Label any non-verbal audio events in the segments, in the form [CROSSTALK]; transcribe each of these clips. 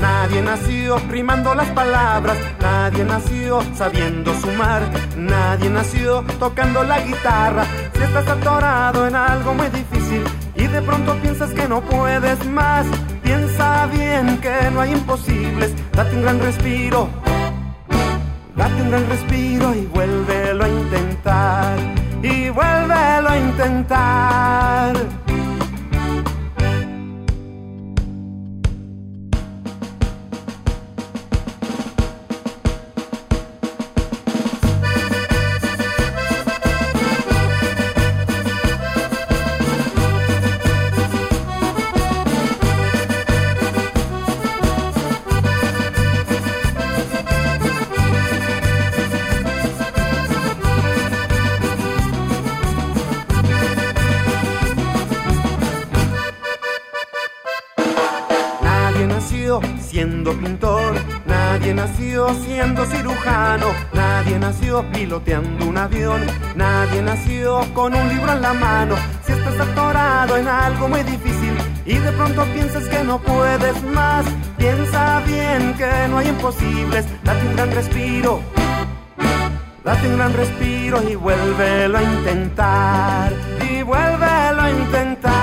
Nadie nació rimando las palabras, nadie nació sabiendo sumar, nadie nació tocando la guitarra. Si estás atorado en algo muy difícil y de pronto piensas que no puedes más, piensa bien que no hay imposibles, date un gran respiro, date un gran respiro y vuélvelo a intentar, y vuélvelo a intentar. Piloteando un avión, nadie nació con un libro en la mano. Si estás atorado en algo muy difícil y de pronto piensas que no puedes más, piensa bien que no hay imposibles, date un gran respiro. Date un gran respiro y vuélvelo a intentar, y vuélvelo a intentar.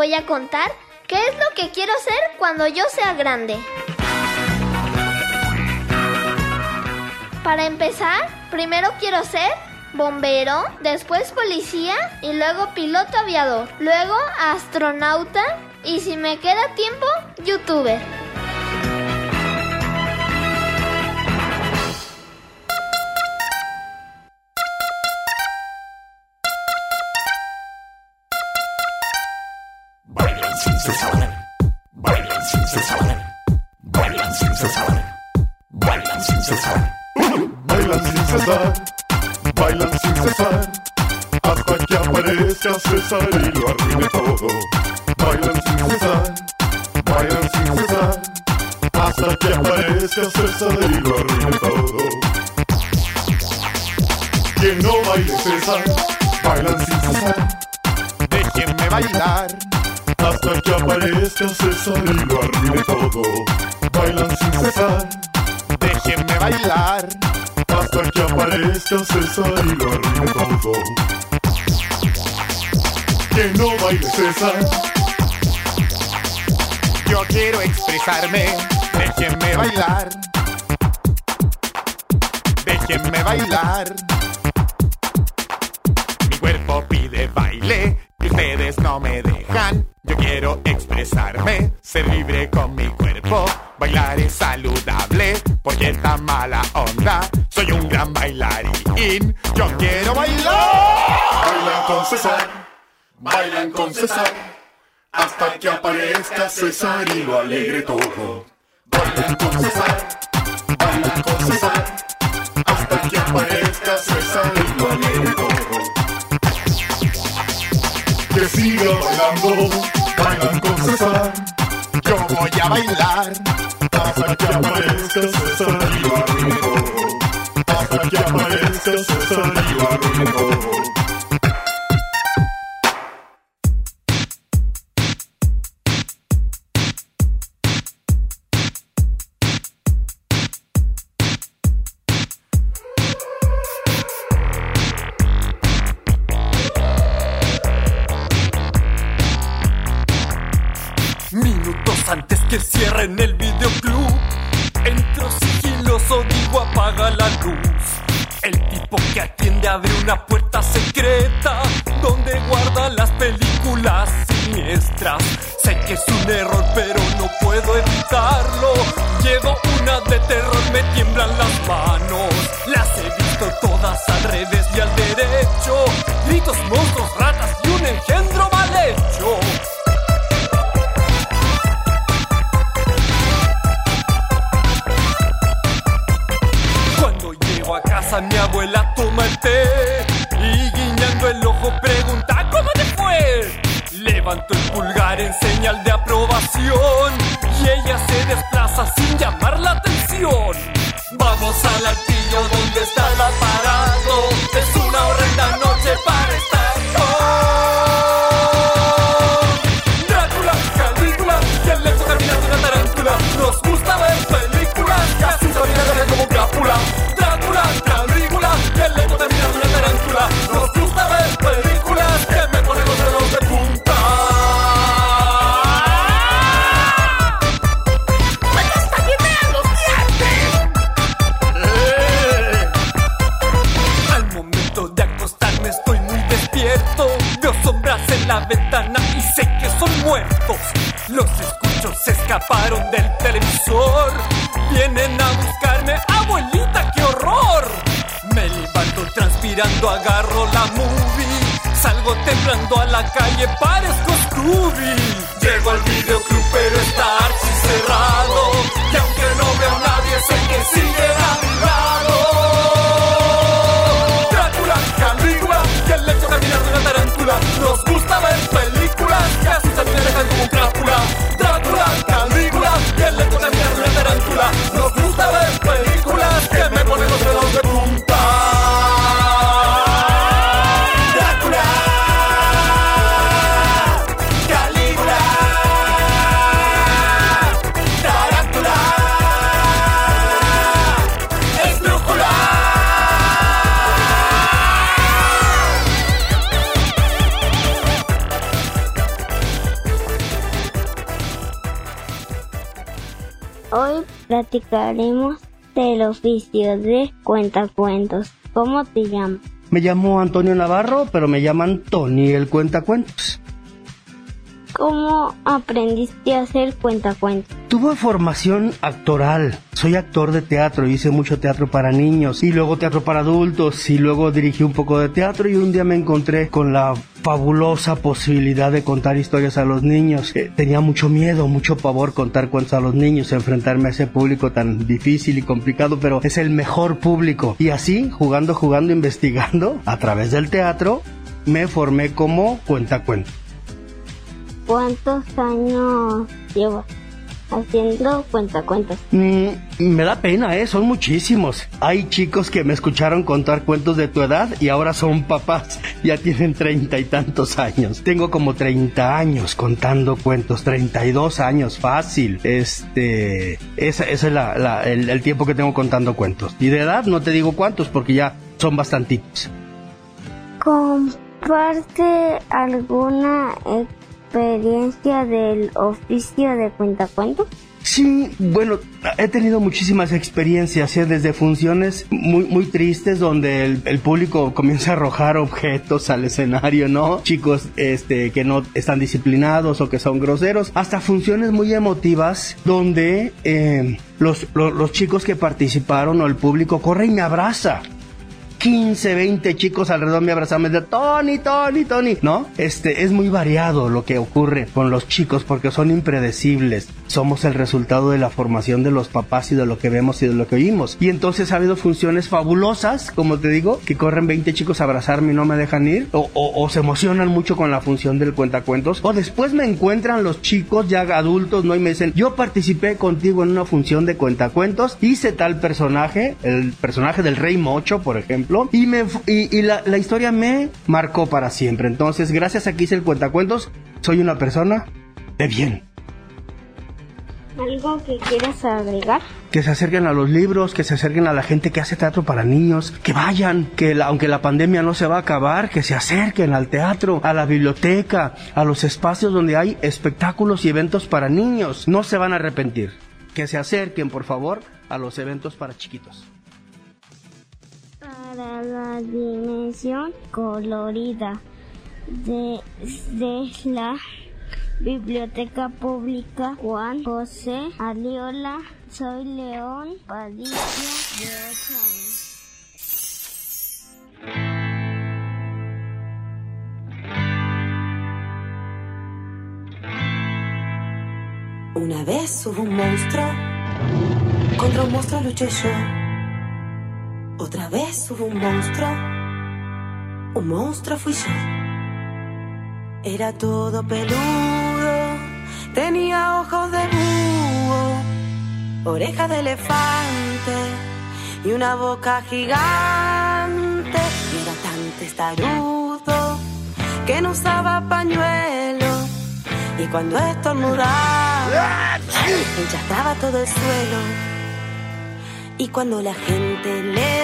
Voy a contar qué es lo que quiero ser cuando yo sea grande. Para empezar, primero quiero ser bombero, después policía y luego piloto aviador, luego astronauta y si me queda tiempo, youtuber. Sin cesar, bailan sin cesar, bailan sin cesar, bailan sin cesar. Bailan sin cesar, bailan sin cesar, hasta que aparezca César y lo arruine todo. Bailan sin cesar, bailan sin cesar, hasta que aparezca César y lo arruine todo. Que no baile César, bailan sin cesar. Déjenme bailar. Hasta que aparezca César y lo arruine todo. Bailan sin cesar. Déjenme bailar. Hasta que aparezca César y lo arruine todo. Que no baile César. Yo quiero expresarme. Déjenme bailar. Déjenme bailar. Mi cuerpo pide baile y ustedes no me dejan. Yo quiero expresarme, ser libre con mi cuerpo. Bailar es saludable porque está mala onda. Soy un gran bailarín. Yo quiero bailar. Bailan con César, bailan con César, hasta que aparezca César y lo alegre todo. Bailan con César, bailan con César, hasta que aparezca Siga bailando, bailan con César, Yo voy a bailar. hasta que aparezca César y lo. Hasta que aparezca César y lo que atiende abre una puerta secreta donde guarda las películas siniestras. Sé que es un error, pero no puedo evitarlo. Llevo una de terror, me tiemblan las manos. Las he visto todas al revés y al derecho. Gritos, monstruos, ratas y un engendro casa mi abuela toma el té y guiñando el ojo pregunta ¿cómo te fue? Levanto el pulgar en señal de aprobación y ella se desplaza sin llamar la atención. Vamos al altillo donde está el aparato. Vienen a buscarme, abuelita, qué horror. Me levanto transpirando, agarro la movie. Salgo temblando a la calle, parezco Scooby. Llego al videoclub, pero está archi cerrado. Y aunque platicaremos del oficio de cuentacuentos. ¿Cómo te llamas? Me llamo Antonio Navarro, pero me llaman Tony el Cuentacuentos. ¿Cómo aprendiste a hacer cuentacuentos? Tuve formación actoral. Soy actor de teatro, hice mucho teatro para niños y luego teatro para adultos y luego dirigí un poco de teatro y un día me encontré con la fabulosa posibilidad de contar historias a los niños. Eh, tenía mucho miedo, mucho pavor contar cuentos a los niños, enfrentarme a ese público tan difícil y complicado, pero es el mejor público. Y así, jugando, jugando, investigando, a través del teatro, me formé como cuentacuentos. ¿Cuántos años llevas? haciendo cuentacuentos? Mm, me da pena, ¿eh? Son muchísimos. Hay chicos que me escucharon contar cuentos de tu edad y ahora son papás. [LAUGHS] Ya tienen treinta y tantos años. Tengo como treinta años contando cuentos. Treinta y dos años, fácil. Este... Ese, es el, el tiempo que tengo contando cuentos. Y de edad no te digo cuántos porque ya son bastantitos. ¿Comparte alguna experiencia del oficio de cuentacuentos? Sí, bueno, he tenido muchísimas experiencias, ¿eh? desde funciones muy, muy tristes donde el, público comienza a arrojar objetos al escenario, ¿no? Chicos este, que no están disciplinados o que son groseros, hasta funciones muy emotivas donde eh, los, los, los chicos que participaron o el público corre y me abraza. 15, 20 chicos alrededor me abrazan, me dicen, Tony, Tony, Tony, ¿no? Este, es muy variado lo que ocurre con los chicos porque son impredecibles. Somos el resultado de la formación de los papás y de lo que vemos y de lo que oímos. Y entonces ha habido funciones fabulosas, como te digo, que corren 20 chicos a abrazarme y no me dejan ir, o, o, se emocionan mucho con la función del cuentacuentos, o después me encuentran los chicos ya adultos, ¿no? Y me dicen, yo participé contigo en una función de cuentacuentos, hice tal personaje, el personaje del Rey Mocho, por ejemplo, y, me, y, la, la, historia me marcó para siempre. Entonces, gracias a que hice el cuentacuentos, soy una persona de bien. ¿Algo que quieras agregar? Que se acerquen a los libros, que se acerquen a la gente que hace teatro para niños, que vayan, que aunque la pandemia no se va a acabar, que se acerquen al teatro, a la biblioteca, a los espacios donde hay espectáculos y eventos para niños. No se van a arrepentir. Que se acerquen, por favor, a los eventos para chiquitos la dimensión colorida de, la Biblioteca Pública Juan José Aliola. Soy León Padilla de 8 años. Una vez hubo un monstruo, contra un monstruo luché yo. Otra vez hubo un monstruo, un monstruo fui yo. Era todo peludo, tenía ojos de búho, orejas de elefante y una boca gigante. era tan testarudo que no usaba pañuelo y cuando estornudaba enchastaba todo el suelo. Y cuando la gente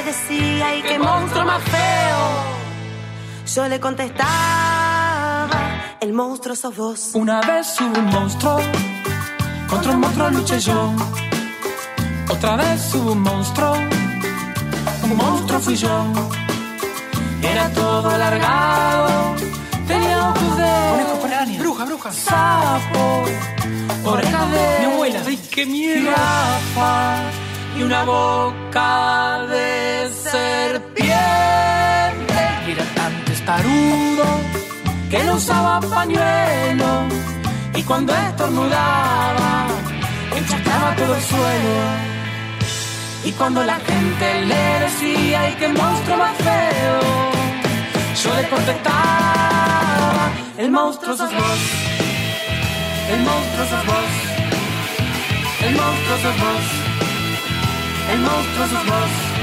decía, ¡ay, qué monstruo más feo! Yo le contestaba, el monstruo sos vos. Una vez hubo un monstruo, contra un monstruo luché yo. Otra vez hubo un monstruo, un monstruo fui yo. Era todo alargado, tenía ojos de... Para bruja, bruja. Sapo, orejas de... Mi abuela, ¡ay, qué miedo! y una boca de serpiente. Y era tan testarudo que no usaba pañuelo y cuando estornudaba enchacaba todo el suelo. Y cuando la gente le decía, ¡ay, qué monstruo más feo! Yo le contestaba, el monstruo sos vos, el monstruo sos vos, el monstruo sos vos el monstruo sos vos.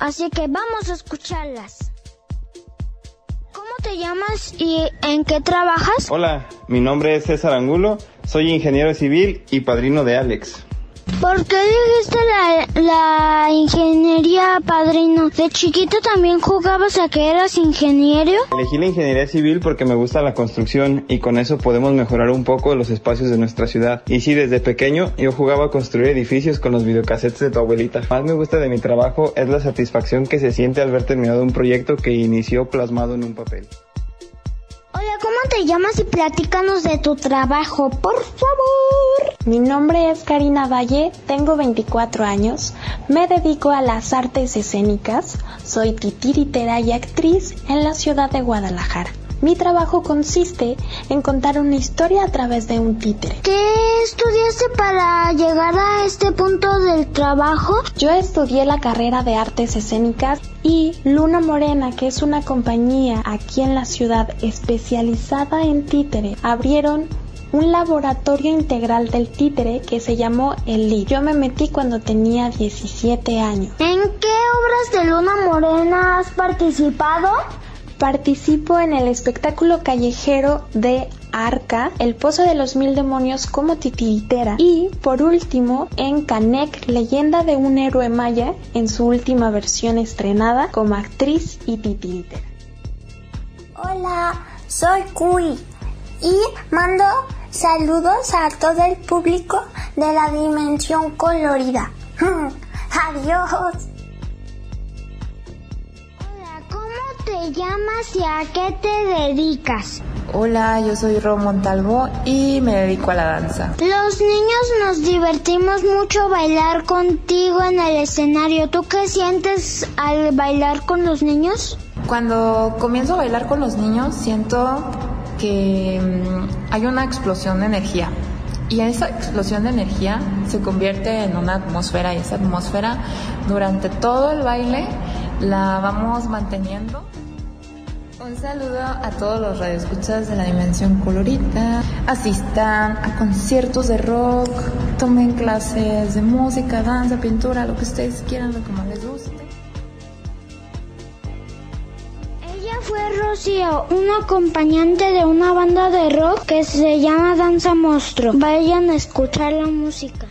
Así que vamos a escucharlas. ¿Cómo te llamas y en qué trabajas? Hola, mi nombre es César Angulo, soy ingeniero civil y padrino de Alex. ¿Por qué elegiste la, la, ingeniería, padrino? ¿De chiquito también jugabas a que eras ingeniero? Elegí la ingeniería civil porque me gusta la construcción y con eso podemos mejorar un poco los espacios de nuestra ciudad. Y sí, desde pequeño yo jugaba a construir edificios con los videocassettes de tu abuelita. Más me gusta de mi trabajo es la satisfacción que se siente al ver terminado un proyecto que inició plasmado en un papel. Hola, ¿cómo te llamas y platícanos de tu trabajo, por favor? Mi nombre es Karina Valle, tengo 24 años, me dedico a las artes escénicas, soy titiritera y actriz en la ciudad de Guadalajara. Mi trabajo consiste en contar una historia a través de un títere. ¿Qué estudiaste para llegar a este punto del trabajo? Yo estudié la carrera de artes escénicas y Luna Morena, que es una compañía aquí en la ciudad especializada en títere, abrieron un laboratorio integral del títere que se llamó El LIT. Yo me metí cuando tenía 17 años. ¿En qué obras de Luna Morena has participado? Participo en el espectáculo callejero de Arca, El Pozo de los Mil Demonios como titiritera y, por último, en Canek, Leyenda de un héroe maya, en su última versión estrenada como actriz y titiritera. Hola, soy Kui y mando saludos a todo el público de la dimensión colorida. [LAUGHS] Adiós. Te llamas y a qué te dedicas? Hola, yo soy Ro Montalvo y me dedico a la danza. Los niños nos divertimos mucho bailar contigo en el escenario. ¿Tú qué sientes al bailar con los niños? Cuando comienzo a bailar con los niños siento que mm, hay una explosión de energía. Y esa explosión de energía se convierte en una atmósfera y esa atmósfera durante todo el baile la vamos manteniendo. Un saludo a todos los radioescuchas de la Dimensión Colorita. Asistan a conciertos de rock, tomen clases de música, danza, pintura, lo que ustedes quieran, lo que más les guste. Ella fue Rocío, una acompañante de una banda de rock que se llama Danza Monstruo. Vayan a escuchar la música.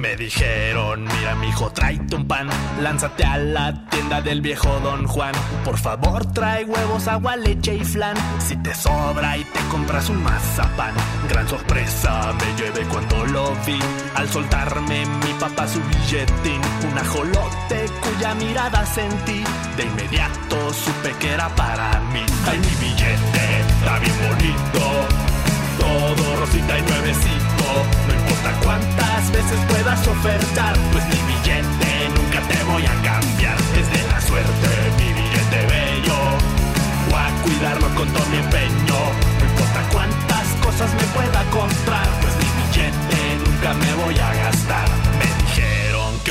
Me dijeron, mira mijo, tráete un pan, lánzate a la tienda del viejo Don Juan. Por favor, trae huevos, agua, leche y flan. Si te sobra y te compras un mazapán. Gran sorpresa me llevé cuando lo vi. Al soltarme mi papá su billetín, un ajolote cuya mirada sentí. De inmediato supe que era para mí. Ay, mi billete, está bien bonito. Todo rosita y nuevecito. No importa cuántas veces puedas ofertar, pues mi billete nunca te voy a cambiar. Es de la suerte mi billete bello. Voy a cuidarlo con todo mi empeño. No importa cuántas cosas me pueda comprar, pues mi billete nunca me voy a gastar.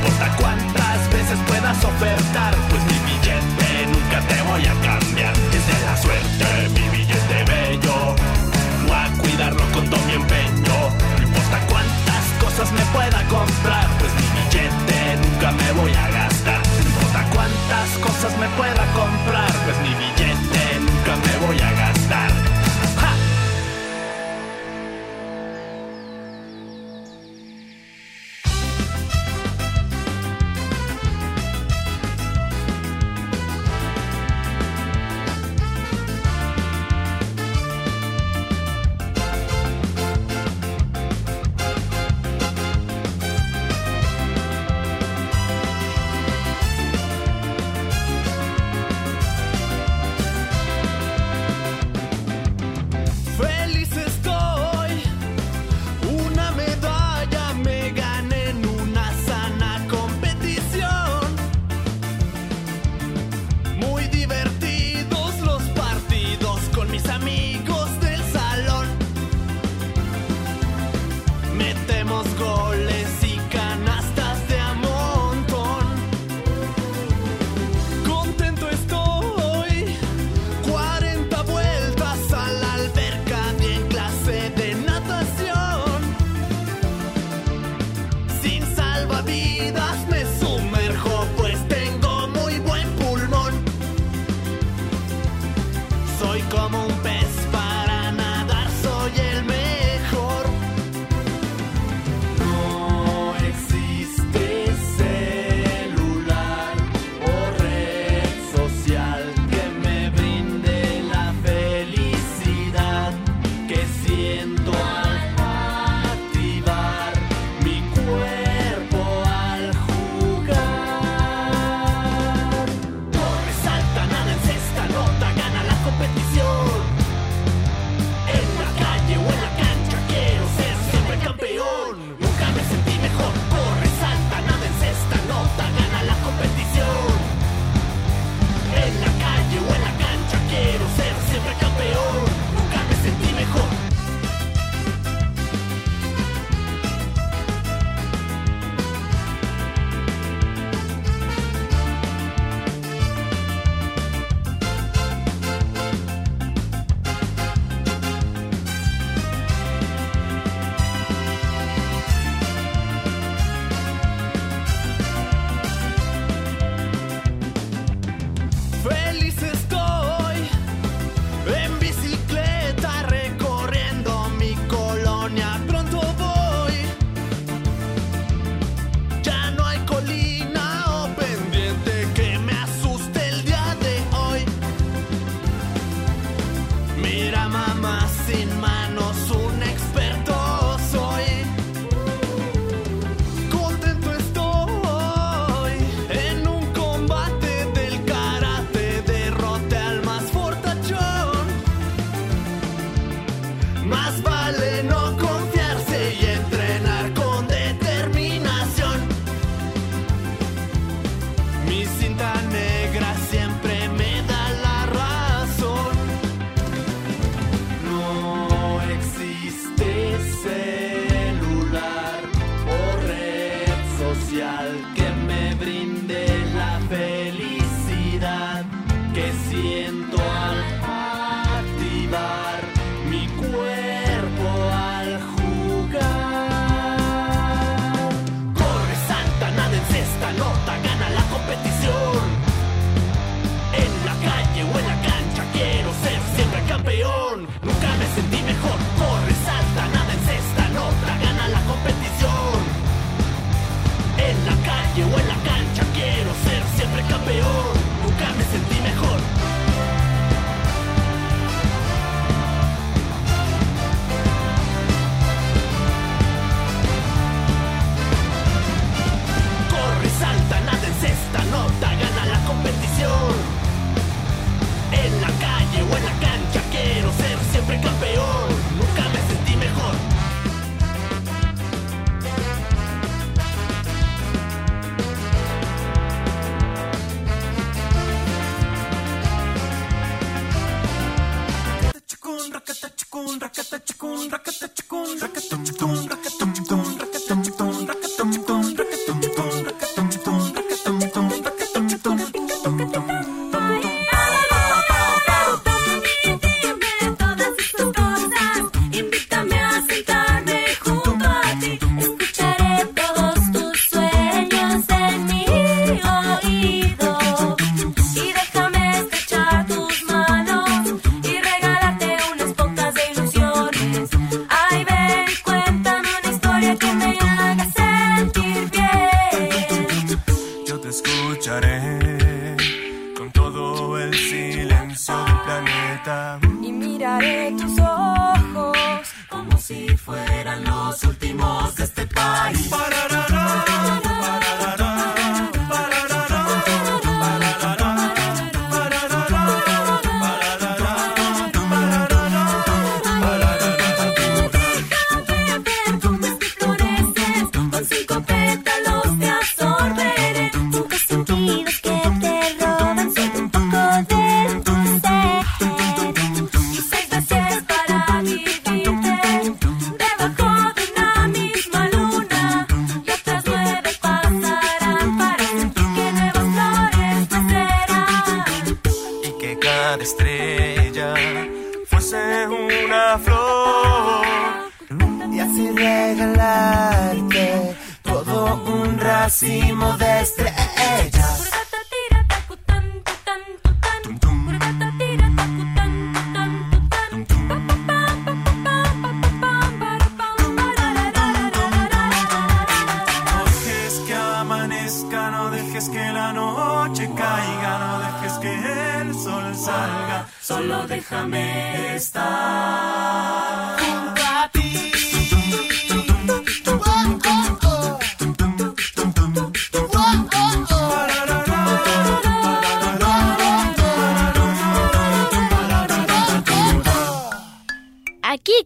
Importa cuántas veces puedas ofertar, pues mi billete nunca te voy a cambiar. Es de la suerte, mi billete bello. Voy a cuidarlo con todo mi empeño. No importa cuántas cosas me pueda comprar, pues mi billete nunca me voy a gastar. No importa cuántas cosas me pueda comprar, pues mi billete nunca me voy a gastar.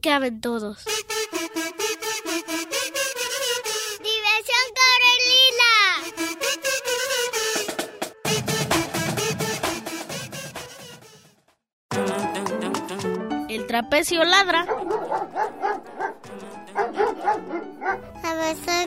caben todos. ¡Diversión Corelila! El trapecio ladra. La versión.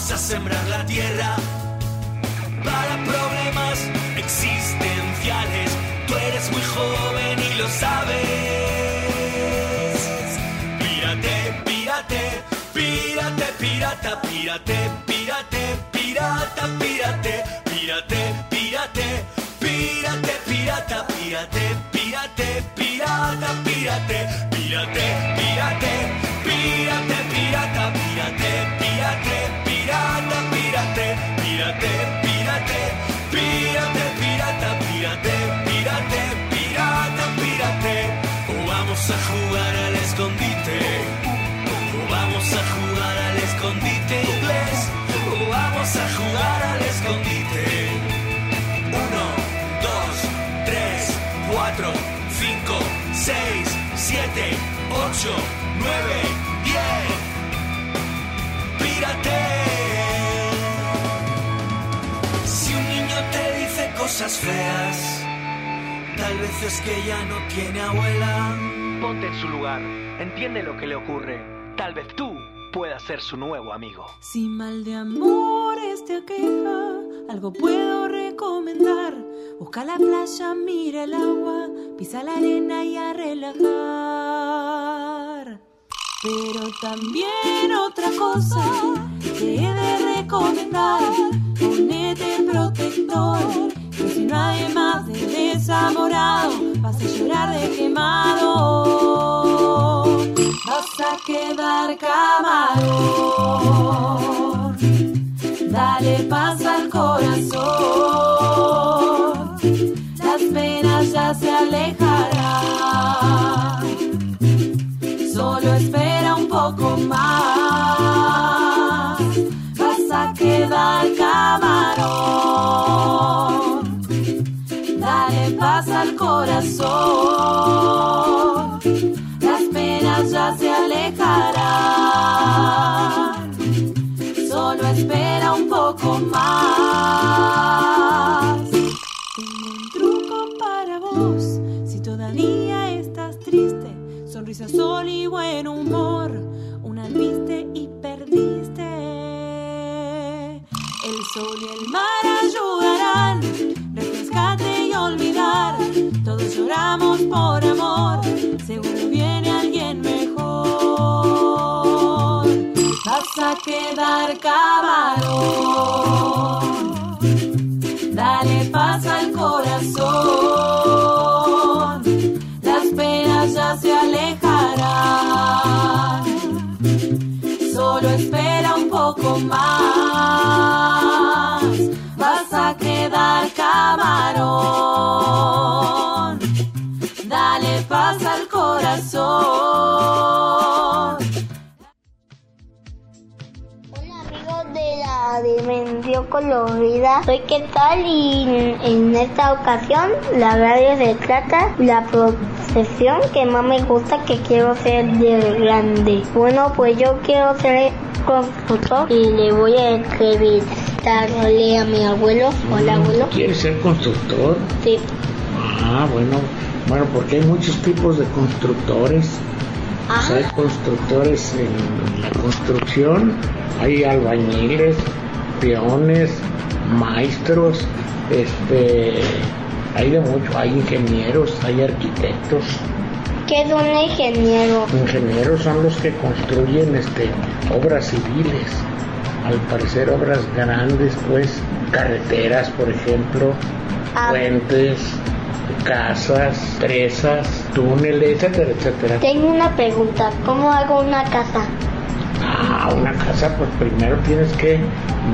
Vamos a sembrar la tierra para problemas existenciales. Tú eres muy joven y lo sabes. Pírate, pírate, pírate, pirata, pírate, pírate, pirata, pírate, 8, 9, 10. Pírate. Si un niño te dice cosas feas, tal vez es que ya no tiene abuela. Ponte en su lugar, entiende lo que le ocurre. Tal vez tú puedas ser su nuevo amigo. Si mal de amores te aqueja, algo puedo recomendar. Busca la playa, mira el agua, pisa la arena y a relajar. Pero también otra cosa que he de recomendar, ponete protector, que si no hay más de desamorado, vas a llorar de quemado, vas a quedar camarón. Dale paz al corazón, las penas ya se alejarán. Espera un poco más, vas a quedar camarón. Dale paz al corazón, las penas ya se alejarán. Solo espera un poco más. Sol y buen humor. Una viste y perdiste. El sol y el mar ayudarán. Refrescate y olvidar. Todos lloramos por amor. Seguro viene alguien mejor. Vas a quedar camarón. Dale paz al más, vas a quedar camarón. Dale paz al corazón. amigos de la dimensión colorida. Soy qué tal y en esta ocasión la radio se trata la profesión que más me gusta que quiero ser de grande. Bueno, pues yo quiero ser constructor y le voy a entrevistarle a mi abuelo. Hola abuelo. ¿Quieres ser constructor? Sí. Ah, bueno, bueno, porque hay muchos tipos de constructores. Pues hay constructores en la construcción, hay albañiles, peones, maestros, este, hay de mucho, hay ingenieros, hay arquitectos. ¿Qué es un ingeniero? Ingenieros son los que construyen este, obras civiles, al parecer obras grandes, pues carreteras, por ejemplo, Ah. puentes, casas, presas, túneles, etcétera, etcétera. Tengo una pregunta. ¿Cómo hago una casa? Ah, una casa, pues primero tienes que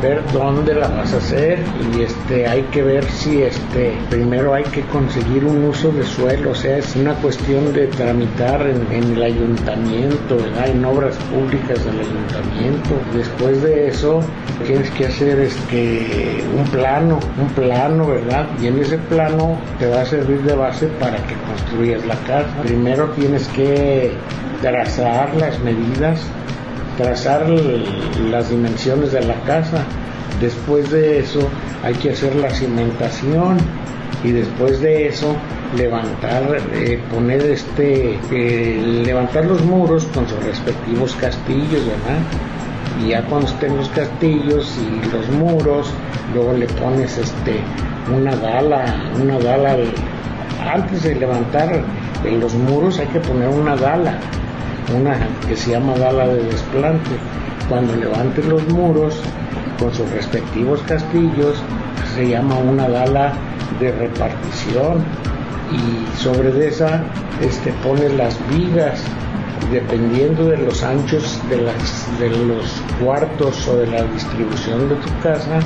ver dónde la vas a hacer y este hay que ver si este primero hay que conseguir un uso de suelo, o sea, es una cuestión de tramitar en, el ayuntamiento. En obras públicas del ayuntamiento. Después de eso tienes que hacer este un plano, un plano, ¿verdad? Y en ese plano te va a servir de base para que construyas la casa. Primero tienes que trazar las medidas trazar las dimensiones de la casa. Después de eso hay que hacer la cimentación y después de eso levantar, eh, poner este, eh, levantar los muros con sus respectivos castillos, ¿verdad? y ya cuando estén los castillos y los muros, luego le pones este una dala, una dala de- antes de levantar los muros hay que poner una dala, una que se llama dala de desplante. Cuando levantes los muros con sus respectivos castillos, se llama una dala de repartición y sobre esa este, pones las vigas dependiendo de los anchos de, las, de los cuartos o de la distribución de tu casa,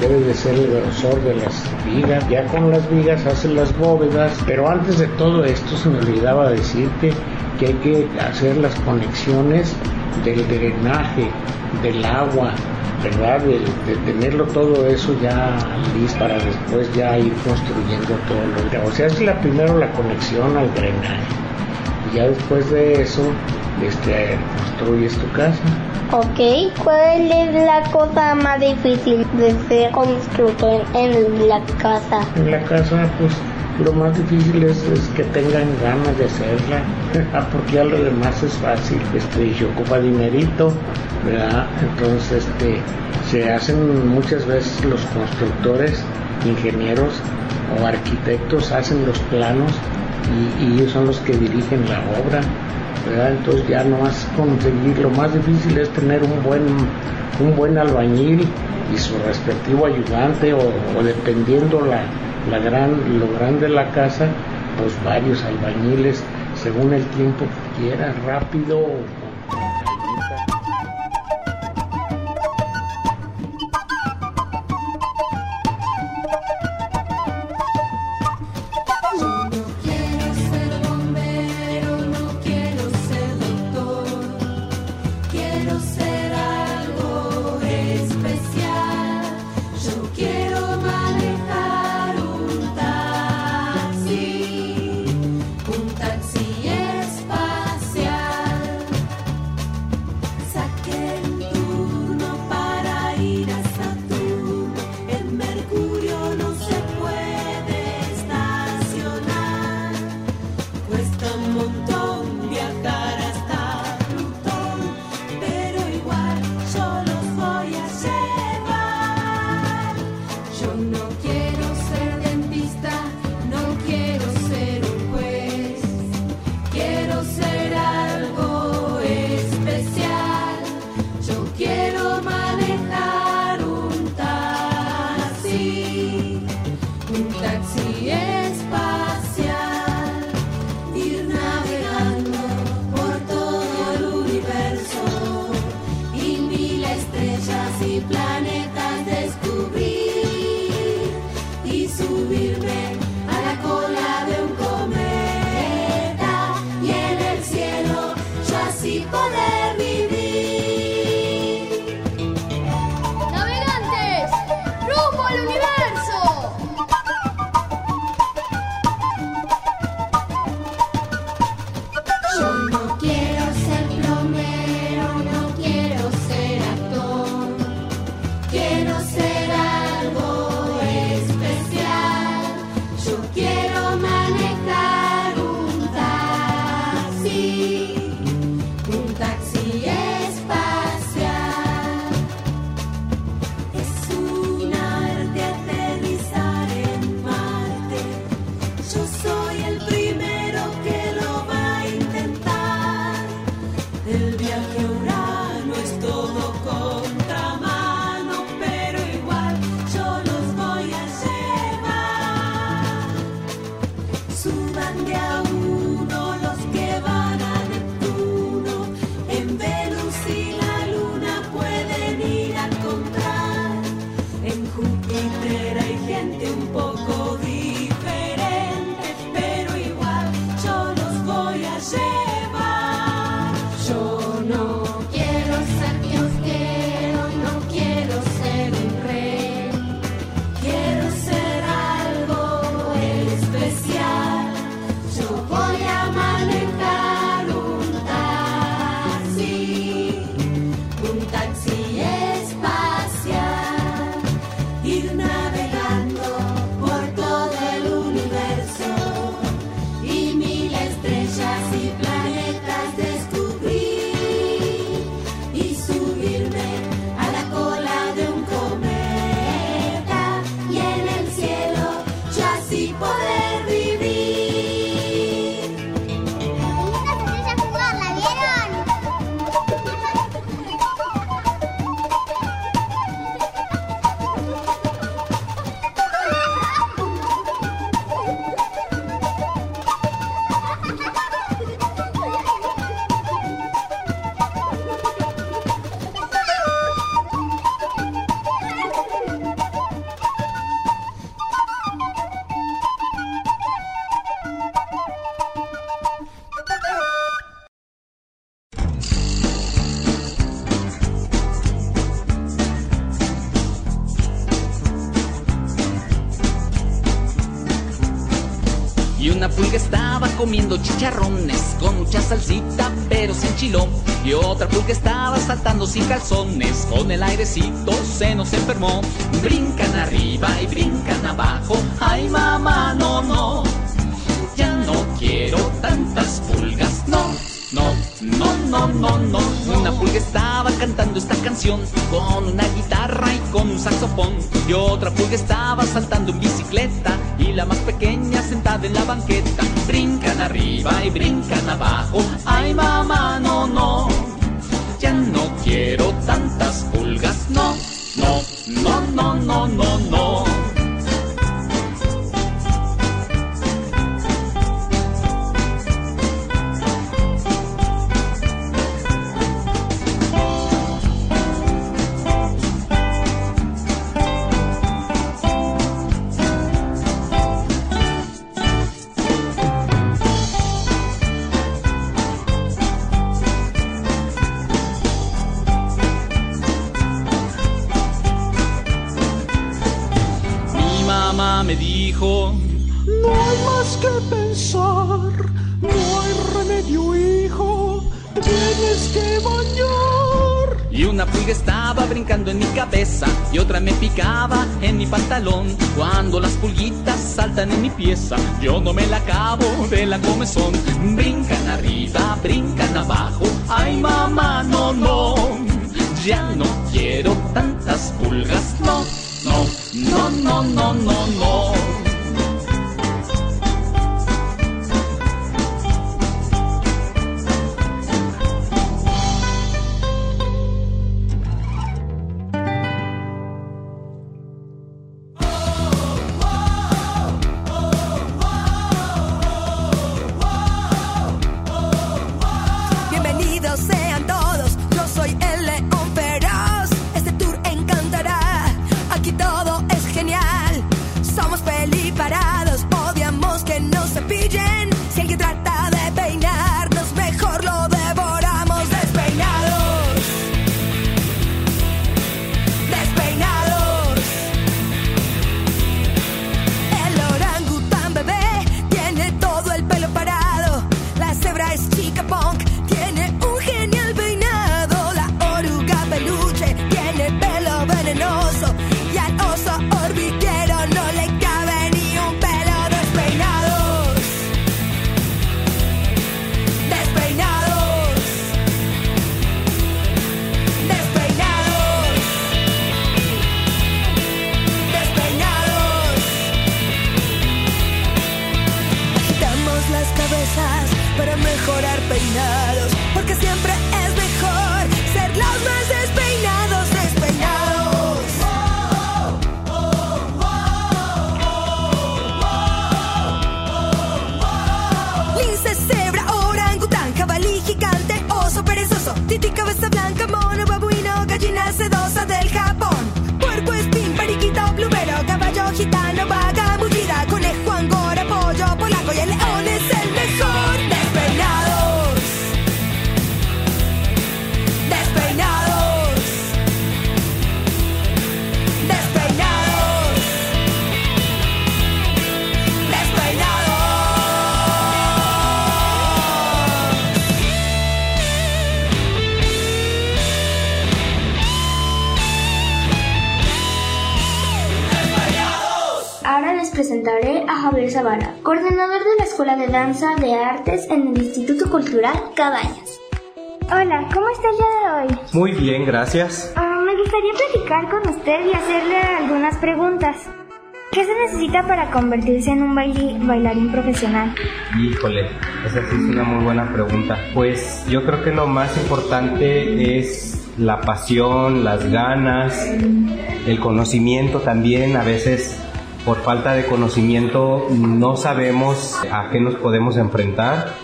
debe de ser el grosor de las vigas. Ya con las vigas hacen las bóvedas, pero antes de todo esto se me olvidaba decirte que hay que hacer las conexiones del drenaje, del agua, ¿verdad? De, de tenerlo todo eso ya listo para después ya ir construyendo todo lo que... O sea, es la primero la conexión al drenaje. Y ya después de eso, este, construyes tu casa. Ok, ¿cuál es la cosa más difícil de ser constructor en la casa? En la casa, pues lo más difícil es, es que tengan ganas de hacerla, [LAUGHS] Ah, porque ya lo demás es fácil, este, se ocupa dinerito, ¿verdad? Entonces, este, se hacen muchas veces los constructores, ingenieros o arquitectos hacen los planos y, ellos son los que dirigen la obra, ¿verdad? Entonces ya no a conseguir, lo más difícil es tener un buen, un buen albañil y su respectivo ayudante o dependiendo la, la gran, lo grande de la casa, pues varios albañiles según el tiempo que quieras, rápido con mucha salsita pero sin chilón. Y otra pulga estaba saltando sin calzones, con el airecito se nos enfermó. Brincan arriba y brincan abajo, ay mamá, no, no. Ya no quiero tantas pulgas, no, no, no, no, no, no. Una pulga estaba cantando esta canción con una guitarra y con un saxofón. Y otra pulga estaba saltando en bicicleta y la más pequeña sentada en la banqueta. Arriba y brincan abajo, ay mamá, no, no. Ya no quiero tantas una pulga estaba brincando en mi cabeza y otra me picaba en mi pantalón. Cuando las pulguitas saltan en mi pieza, yo no me la acabo de la comezón. Brincan arriba, brincan abajo, ay mamá, no, no. Ya no quiero tantas pulgas, no, no, no, no, no, no, no. Escuela de Danza de Artes en el Instituto Cultural Cabañas. Hola, ¿cómo está el día de hoy? Muy bien, gracias. Ah, me gustaría platicar con usted y hacerle algunas preguntas. ¿Qué se necesita para convertirse en un baili- bailarín profesional? Híjole, esa sí es una muy buena pregunta. Pues yo creo que lo más importante es la pasión, las ganas, el conocimiento también. A veces por falta de conocimiento no sabemos a qué nos podemos enfrentar.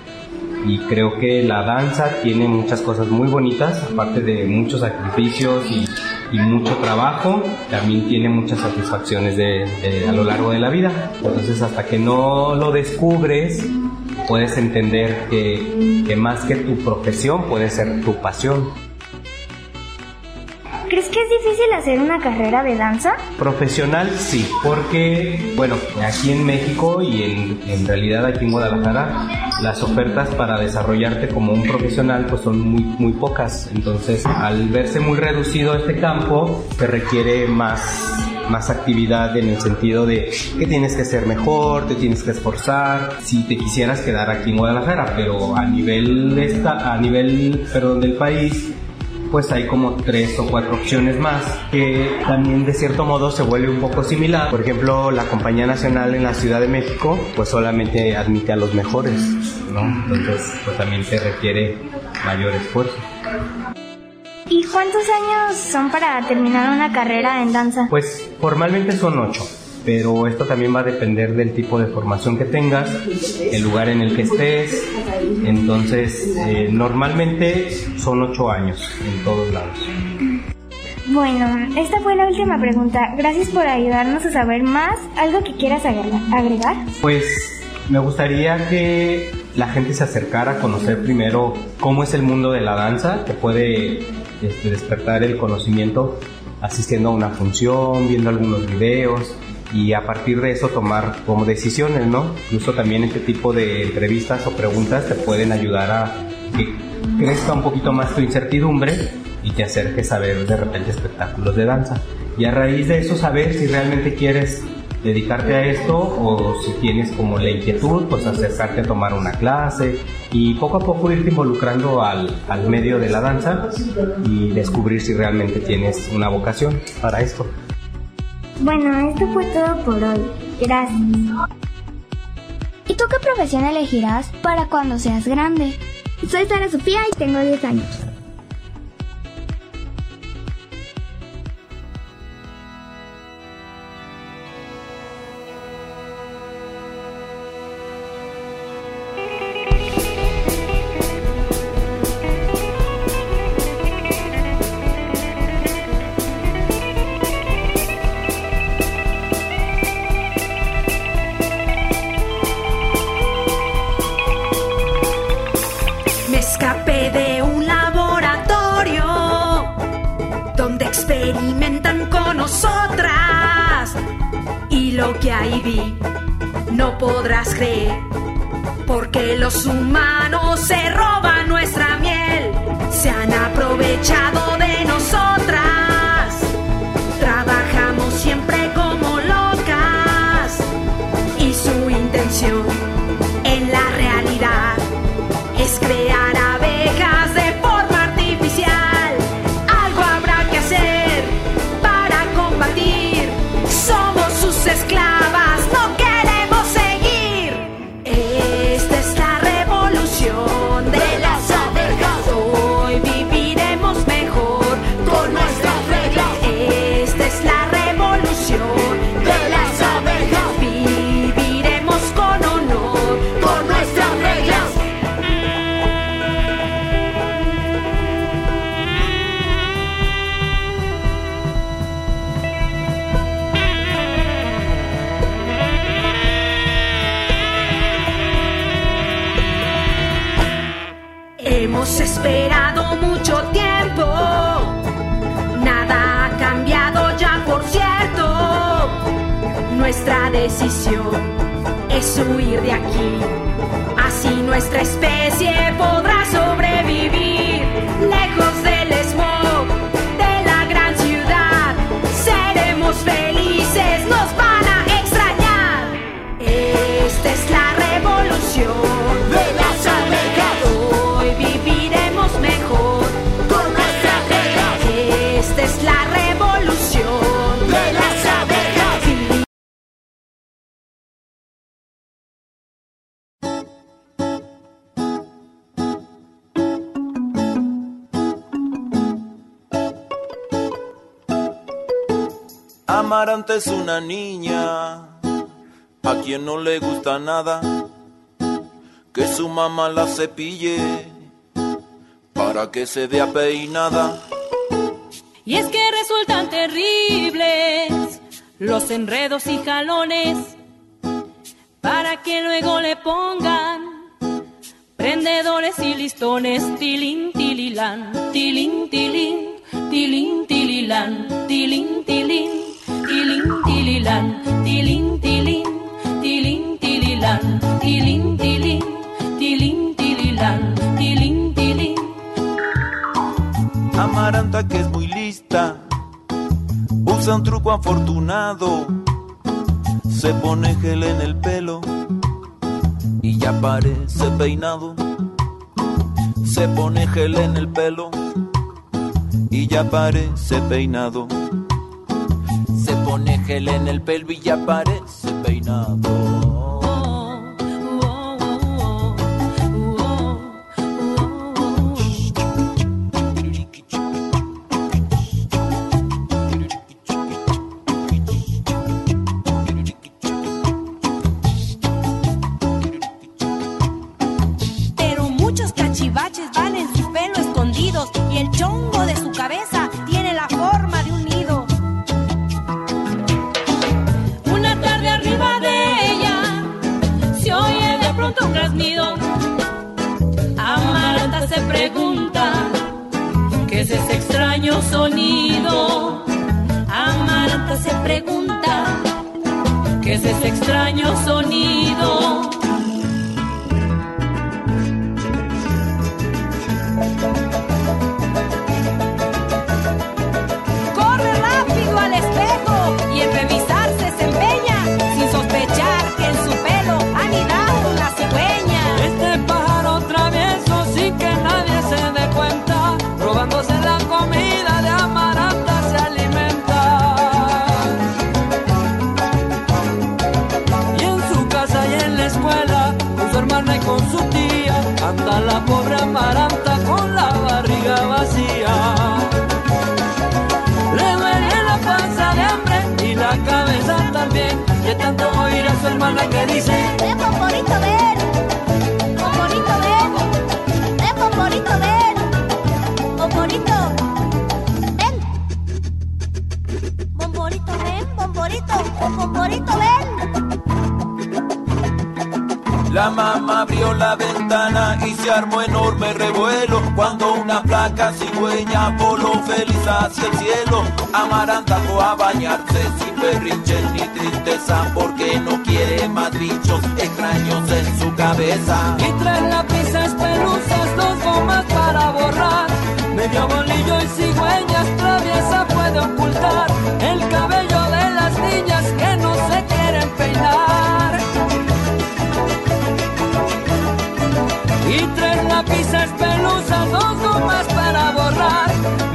Y creo que la danza tiene muchas cosas muy bonitas, aparte de muchos sacrificios y, mucho trabajo, también tiene muchas satisfacciones a lo largo de la vida. Entonces hasta que no lo descubres, puedes entender que, que más que tu profesión puede ser tu pasión. ¿Crees que es difícil hacer una carrera de danza? Profesional sí, porque, bueno, aquí en México y en, en realidad aquí en Guadalajara, las ofertas para desarrollarte como un profesional pues son muy, muy pocas. Entonces, al verse muy reducido este campo, te requiere más más actividad en el sentido de que tienes que ser mejor, te tienes que esforzar, si te quisieras quedar aquí en Guadalajara, pero a nivel esta, a nivel, perdón, del país pues hay como tres o cuatro opciones más que también de cierto modo se vuelve un poco similar. Por ejemplo, la compañía nacional en la Ciudad de México pues solamente admite a los mejores, ¿no? Entonces pues también te requiere mayor esfuerzo. ¿Y cuántos años son para terminar una carrera en danza? Pues formalmente son ocho, pero esto también va a depender del tipo de formación que tengas, el lugar en el que estés. Entonces, eh, normalmente son ocho años en todos lados. Bueno, esta fue la última pregunta. Gracias por ayudarnos a saber más. ¿Algo que quieras agregar? Pues me gustaría que la gente se acercara a conocer primero cómo es el mundo de la danza, que puede este, despertar el conocimiento asistiendo a una función, viendo algunos videos y a partir de eso tomar como decisiones, ¿no? Incluso también este tipo de entrevistas o preguntas te pueden ayudar a que crezca un poquito más tu incertidumbre y te acerques a ver de repente espectáculos de danza. Y a raíz de eso saber si realmente quieres dedicarte a esto o si tienes como la inquietud, pues acercarte a tomar una clase y poco a poco irte involucrando al, al medio de la danza y descubrir si realmente tienes una vocación para esto. Bueno, esto fue todo por hoy. Gracias. ¿Y tú qué profesión elegirás para cuando seas grande? Soy Sara Sofía y tengo 10 años. Hemos esperado mucho tiempo. Nada ha cambiado ya, por cierto. Nuestra decisión es huir de aquí. Así nuestra especie podrá Es una niña a quien no le gusta nada que su mamá la cepille para que se vea peinada. Y es que resultan terribles los enredos y jalones para que luego le pongan prendedores y listones, tilín, tililán, tilín, tilín. tilín, tililán, tilín, tilín, tilín, tililán, tilín, tilín, tilín, tililán, tilín, tilín, tilín, tililán, tilín, tilín. Amaranta que es muy lista, usa un truco afortunado, se pone gel en el pelo y ya parece peinado. Se pone gel en el pelo y ya parece peinado. Pone gel en el pelo y ya parece peinado. Ven. La mamá abrió la ventana y se armó enorme revuelo cuando una placa cigüeña voló feliz hacia el cielo. Amaranta fue a bañarse sin berrinche ni tristeza porque no quiere más bichos extraños en su cabeza. Y tres lápices pelusas, dos gomas para borrar. Medio bolillo y cigüeñas traviesa puede ocultar el cabello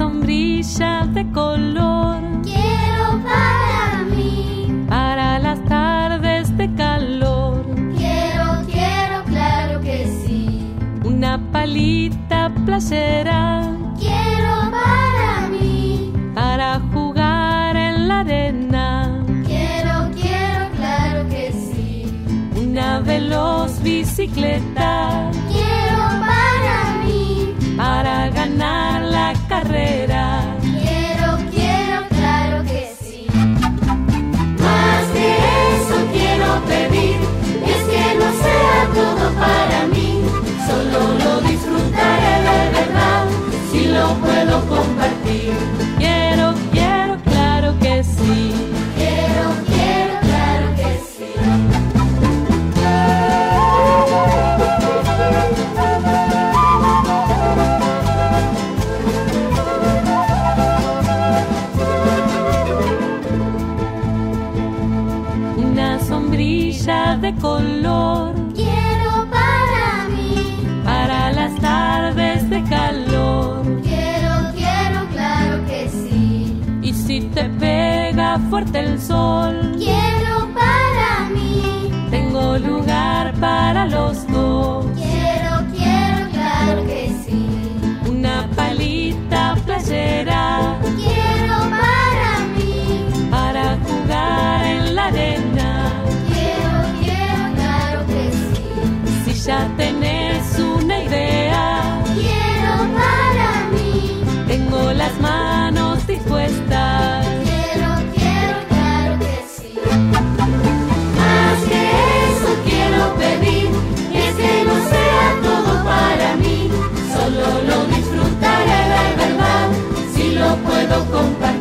Una sombrilla de color Quiero para mí, para las tardes de calor. quiero, quiero, claro que sí. Una palita playera Quiero para mí, para jugar en la arena. quiero, quiero, claro que sí. Una veloz bicicleta carrera. Puedo compartir.